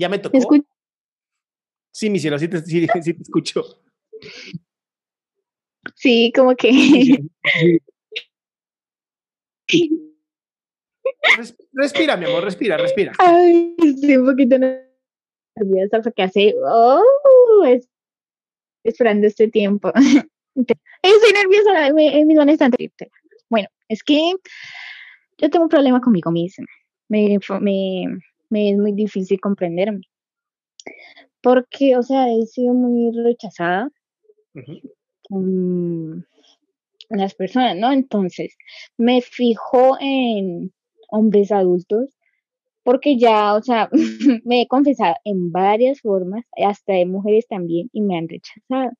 ¿Ya me tocó? Sí, mi cielo, sí te, sí, sí te escucho. Sí, como que. Respira, mi amor, respira, respira. Ay, estoy un poquito nerviosa porque hace. Oh, esperando este tiempo. Estoy nerviosa, en mi tan triste. Bueno, es que yo tengo un problema conmigo misma. Me, me, me es muy difícil comprenderme. Porque, o sea, he sido muy rechazada con las personas, ¿no? Entonces, me fijo en hombres adultos porque ya, o sea, me he confesado en varias formas, hasta de mujeres también, y me han rechazado.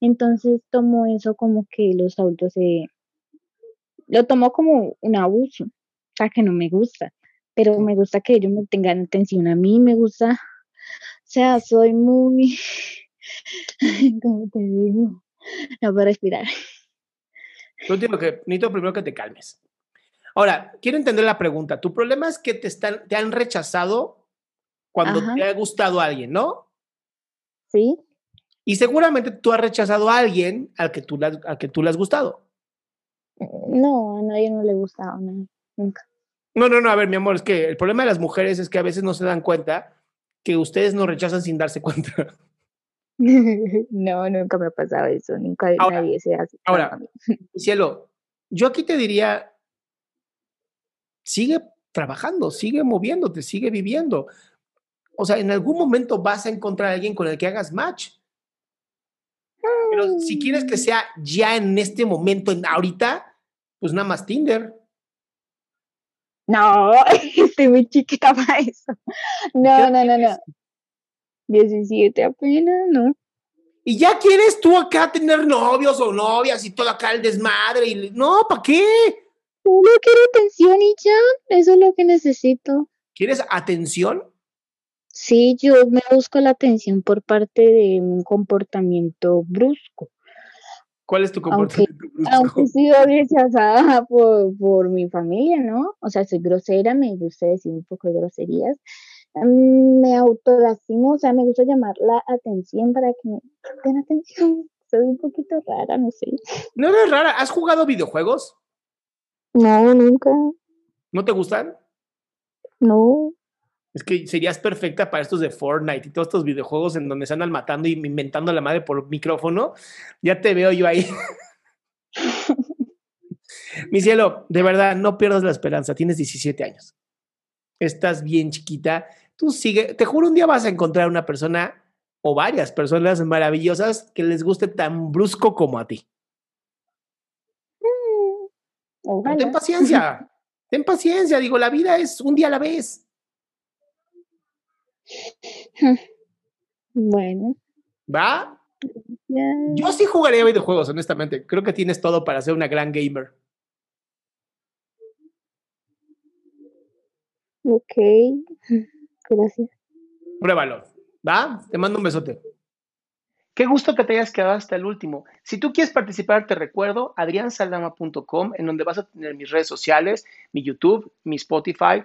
Entonces tomo eso como que los adultos se... Lo tomo como un abuso, o sea, que no me gusta, pero me gusta que ellos me tengan atención a mí, me gusta, o sea, soy muy, ¿cómo te digo? No puedo respirar. Yo digo que necesito primero que te calmes. Ahora, quiero entender la pregunta. Tu problema es que te, están, te han rechazado cuando te ha gustado alguien, ¿no? Sí. Y seguramente tú has rechazado a alguien al que tú, le, al que tú le has gustado. No, a nadie no le ha gustado, nunca. No, no, no, a ver, mi amor, es que el problema de las mujeres es que a veces no se dan cuenta que ustedes nos rechazan sin darse cuenta. no, nunca me ha pasado eso, nunca nadie se hace. Ahora, cielo, yo aquí te diría, sigue trabajando, sigue moviéndote, sigue viviendo. O sea, en algún momento vas a encontrar a alguien con el que hagas match. Pero si quieres que sea ya en este momento, en ahorita, pues nada más Tinder. No, estoy muy chiquita para eso. No, no, no, no. 17 apenas, ¿no? Y ya quieres tú acá tener novios o novias y todo acá el desmadre. Y... No, ¿para qué? Solo quiero atención y ya, eso es lo que necesito. ¿Quieres atención? Sí, yo me busco la atención por parte de un comportamiento brusco. ¿Cuál es tu comportamiento brusco? Aunque he sido rechazada por, por mi familia, ¿no? O sea, soy grosera, me gusta decir un poco de groserías. Mm, me autolastimo, o sea, me gusta llamar la atención para que me den atención. Soy un poquito rara, no sé. No eres rara. ¿Has jugado videojuegos? No, nunca. ¿No te gustan? No. Es que serías perfecta para estos de Fortnite y todos estos videojuegos en donde se andan matando y inventando a la madre por micrófono. Ya te veo yo ahí. Mi cielo, de verdad, no pierdas la esperanza. Tienes 17 años. Estás bien chiquita. Tú sigue. Te juro, un día vas a encontrar una persona o varias personas maravillosas que les guste tan brusco como a ti. Mm, ten paciencia. Ten paciencia. Digo, la vida es un día a la vez. Bueno. ¿Va? Yo sí jugaría videojuegos, honestamente. Creo que tienes todo para ser una gran gamer. Ok. Gracias. Pruébalo. ¿Va? Te mando un besote. Qué gusto que te hayas quedado hasta el último. Si tú quieres participar, te recuerdo adriansaldama.com, en donde vas a tener mis redes sociales, mi YouTube, mi Spotify,